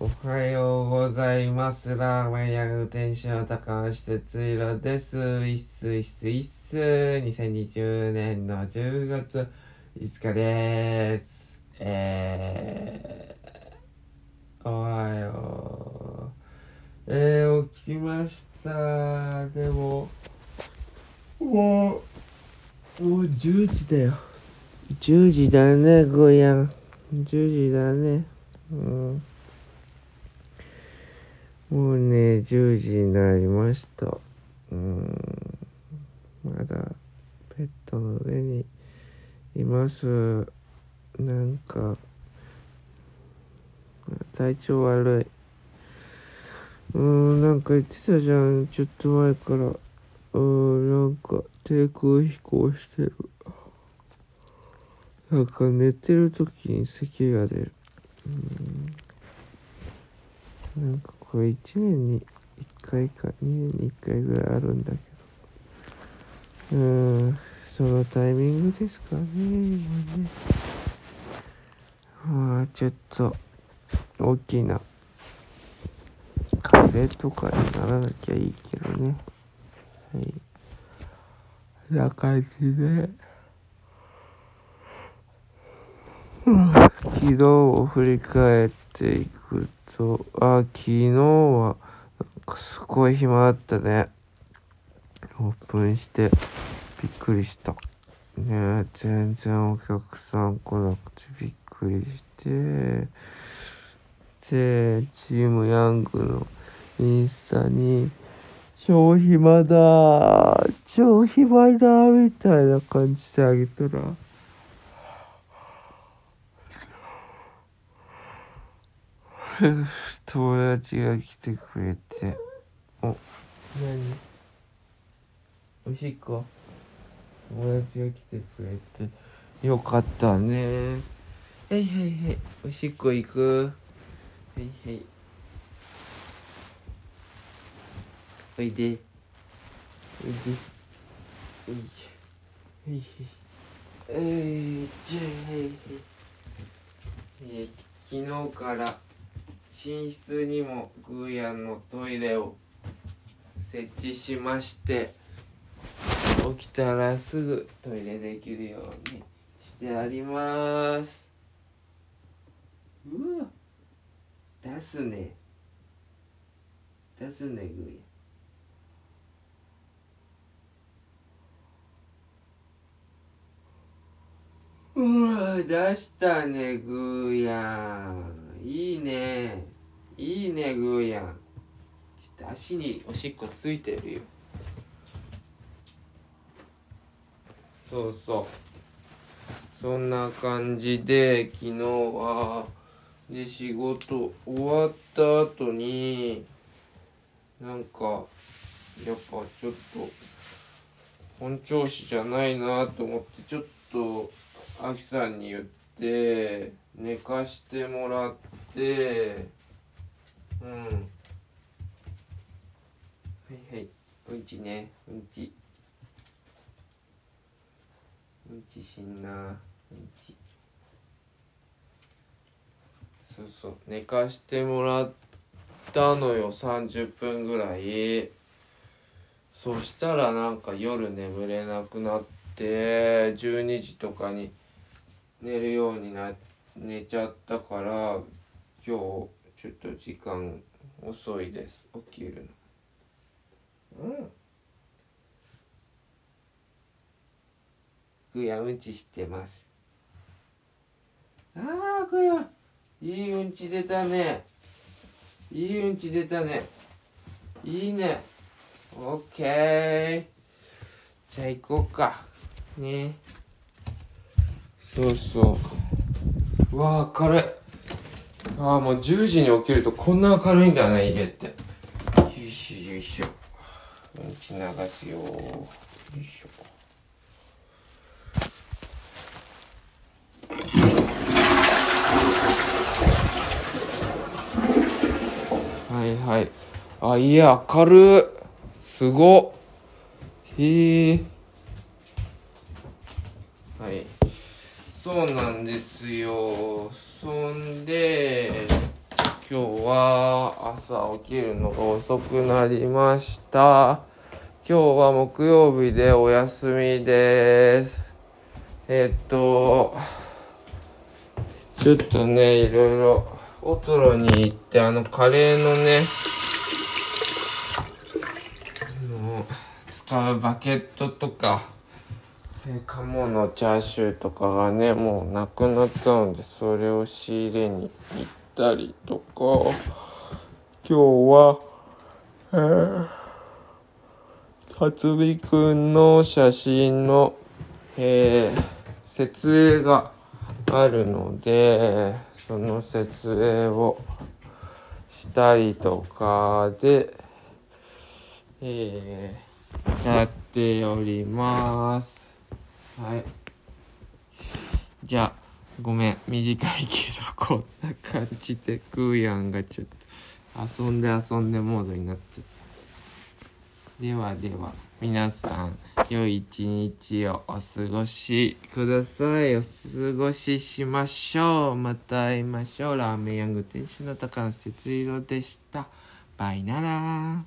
おはようございます。ラーメン屋運転手の高橋哲弘です。いっすいっすいっす。2020年の10月5日です。えー、おはよう。えー、起きました。でも、もう、もう10時だよ。10時だね、ゴーヤン。10時だね。うん。もうね、10時になりました。うん。まだ、ベッドの上にいます。なんか、体調悪い。うん、なんか言ってたじゃん。ちょっと前から。うん、なんか、低空飛行してる。なんか寝てる時に咳が出る。うん、なんかこれ1年に1回か2年に1回ぐらいあるんだけど。うん、そのタイミングですかね、今ね。まあ、ちょっと、大きな、風邪とかにならなきゃいいけどね。はい。な感じで。昨日を振り返っていくと、あ、昨日は、なんかすごい暇だったね。オープンして、びっくりした。ね全然お客さん来なくてびっくりして、で、チームヤングのインスタに、超暇だ超暇だみたいな感じであげたら、友達が来てくれて。お。何？おしっこ？友達が来てくれて。よかったね。はいはいはい。おしっこ行く？はいはい。おいで。おいで。おいしょはいはい。えー、じゃあはいはい。えー昨日から寝室にもグーヤンのトイレを設置しまして起きたらすぐトイレできるようにしてあります。うわ。出すね。出すねグーヤン。うわ出したねグーヤンいいね。いいねグーヤン。ちょっと足におしっこついてるよ。そうそう。そんな感じで昨日はで仕事終わった後になんかやっぱちょっと本調子じゃないなと思ってちょっとアキさんに言って寝かしてもらってうん。はいはい。うんちね。うんち。うんちしんなうんち。そうそう。寝かしてもらったのよ。30分ぐらい。そしたらなんか夜眠れなくなって12時とかに寝るようにな寝ちゃったから今日ちょっと時間遅いです。起きるの。うん。ぐやうんちしてます。あーぐやいいうんち出たね。いいうんち出たね。いいね。オッケー。じゃあ行こうか。ね。そうそううわー明るい。ああもう10時に起きるとこんな明るいんだね家って。よいしょよいしょ。うんち流すよよいしょ。はいはい。あ家明るい。すごへえはいそうなんですよ。そんで今日は朝起きるのが遅くなりました。今日は木曜日でお休みです。えっとちょっとねいろいろオトロに行ってあのカレーのね使うバケットとかえ鴨のチャーシューとかがねもうなくなったのでそれを仕入れに行ったりとか。今日はえー、辰巳くんの写真のえー、設営があるのでその設営をしたりとかでえー、やっております。はい。じゃあごめん。短いけどこんな感じでクーヤンがちょっと遊んで遊んでモードになっちゃったではでは皆さん良い一日をお過ごしください。お過ごししましょう。また会いましょう。ラーメンヤング店主の高野節色でした。バイなら